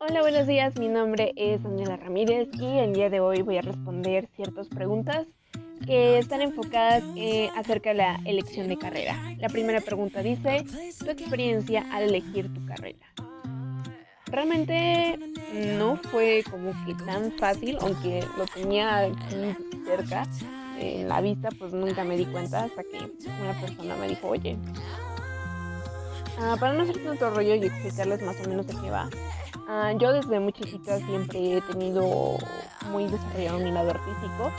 Hola, buenos días. Mi nombre es Daniela Ramírez y el día de hoy voy a responder ciertas preguntas que están enfocadas eh, acerca de la elección de carrera. La primera pregunta dice, tu experiencia al elegir tu carrera. Realmente no fue como que tan fácil, aunque lo tenía aquí cerca en la vista, pues nunca me di cuenta hasta que una persona me dijo, oye, ah, para no hacer tanto rollo y explicarles más o menos de qué va, ah, yo desde muy chiquita siempre he tenido muy desarrollado mi lado artístico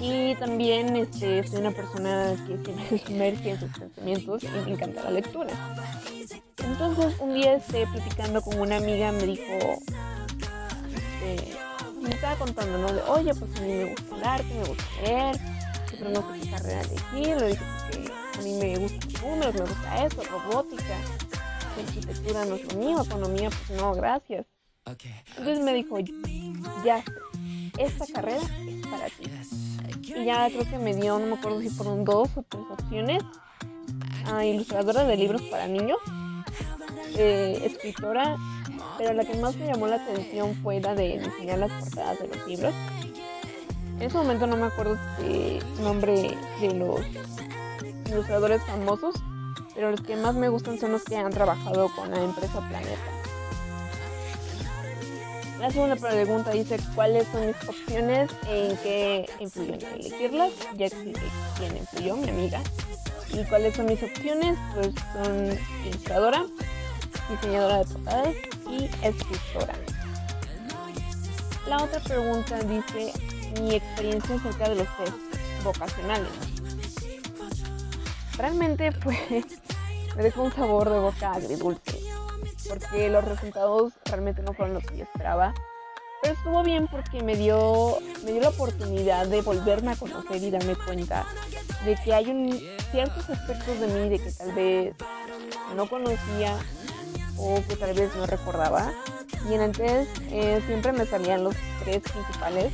y también este, soy una persona que se sumerge en sus pensamientos y me encanta la lectura. Entonces un día este, platicando con una amiga me dijo, este, me estaba contando, ¿no? De, oye, pues a mí me gusta el arte, me gusta leer, pero no sé qué carrera elegir, le dije que a mí me gustan los números, me gusta eso, robótica, arquitectura no es lo mío, economía, pues no, gracias. Entonces me dijo, ya esta carrera es para ti. Y ya creo que me dio, no me acuerdo si fueron dos o tres opciones, a ilustradora de libros para niños, eh, escritora pero la que más me llamó la atención fue la de diseñar las portadas de los libros. En ese momento no me acuerdo el nombre de los ilustradores famosos, pero los que más me gustan son los que han trabajado con la empresa Planeta. La segunda pregunta dice cuáles son mis opciones, en qué influyó en elegirlas, ya expliqué quién influyó, mi amiga. Y cuáles son mis opciones, pues son ilustradora, diseñadora de portadas y escritora. La otra pregunta dice mi experiencia acerca de los test vocacionales. Realmente pues me dejó un sabor de boca agridulce porque los resultados realmente no fueron los que yo esperaba. Pero estuvo bien porque me dio, me dio la oportunidad de volverme a conocer y darme cuenta de que hay ciertos aspectos de mí de que tal vez no conocía o que tal vez no recordaba. Y en el test eh, siempre me salían los tres principales.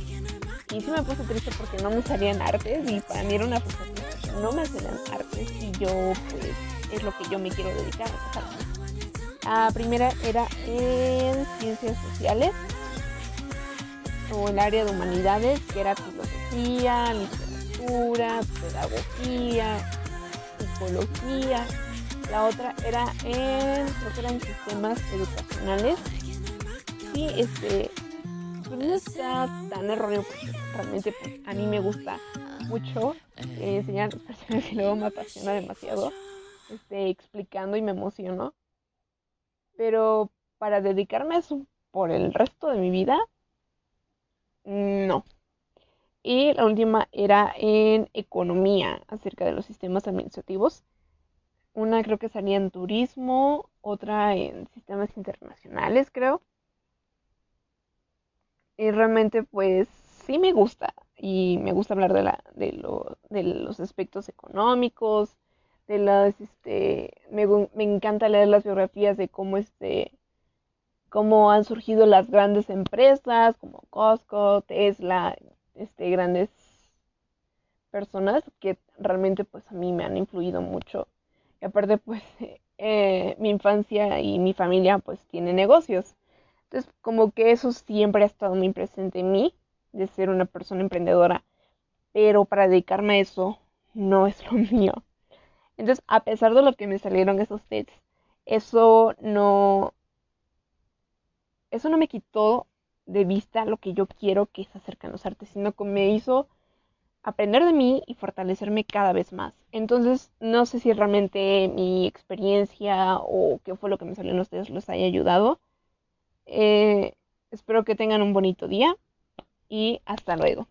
Y sí me puse triste porque no me salían artes y para mí era una frustración no me salían artes y yo pues es lo que yo me quiero dedicar. La primera era en ciencias sociales o el área de humanidades que era filosofía, literatura, pedagogía, psicología la otra era en, creo en sistemas educacionales. Y este, pues no está tan erróneo porque realmente pues, a mí me gusta mucho enseñar a y luego me apasiona demasiado este, explicando y me emociono. Pero para dedicarme a eso por el resto de mi vida, no. Y la última era en economía, acerca de los sistemas administrativos. Una creo que salía en turismo, otra en sistemas internacionales, creo. Y realmente pues sí me gusta. Y me gusta hablar de, la, de, lo, de los aspectos económicos, de las, este, me, encanta leer las biografías de cómo, este, cómo han surgido las grandes empresas como Costco, Tesla, este, grandes personas que realmente pues a mí me han influido mucho y aparte, pues, eh, mi infancia y mi familia, pues, tienen negocios. Entonces, como que eso siempre ha estado muy presente en mí, de ser una persona emprendedora. Pero para dedicarme a eso, no es lo mío. Entonces, a pesar de lo que me salieron esos tests, eso no... Eso no me quitó de vista lo que yo quiero que es acerca de los artes, sino que me hizo aprender de mí y fortalecerme cada vez más. Entonces, no sé si realmente mi experiencia o qué fue lo que me salió en ustedes los haya ayudado. Eh, espero que tengan un bonito día y hasta luego.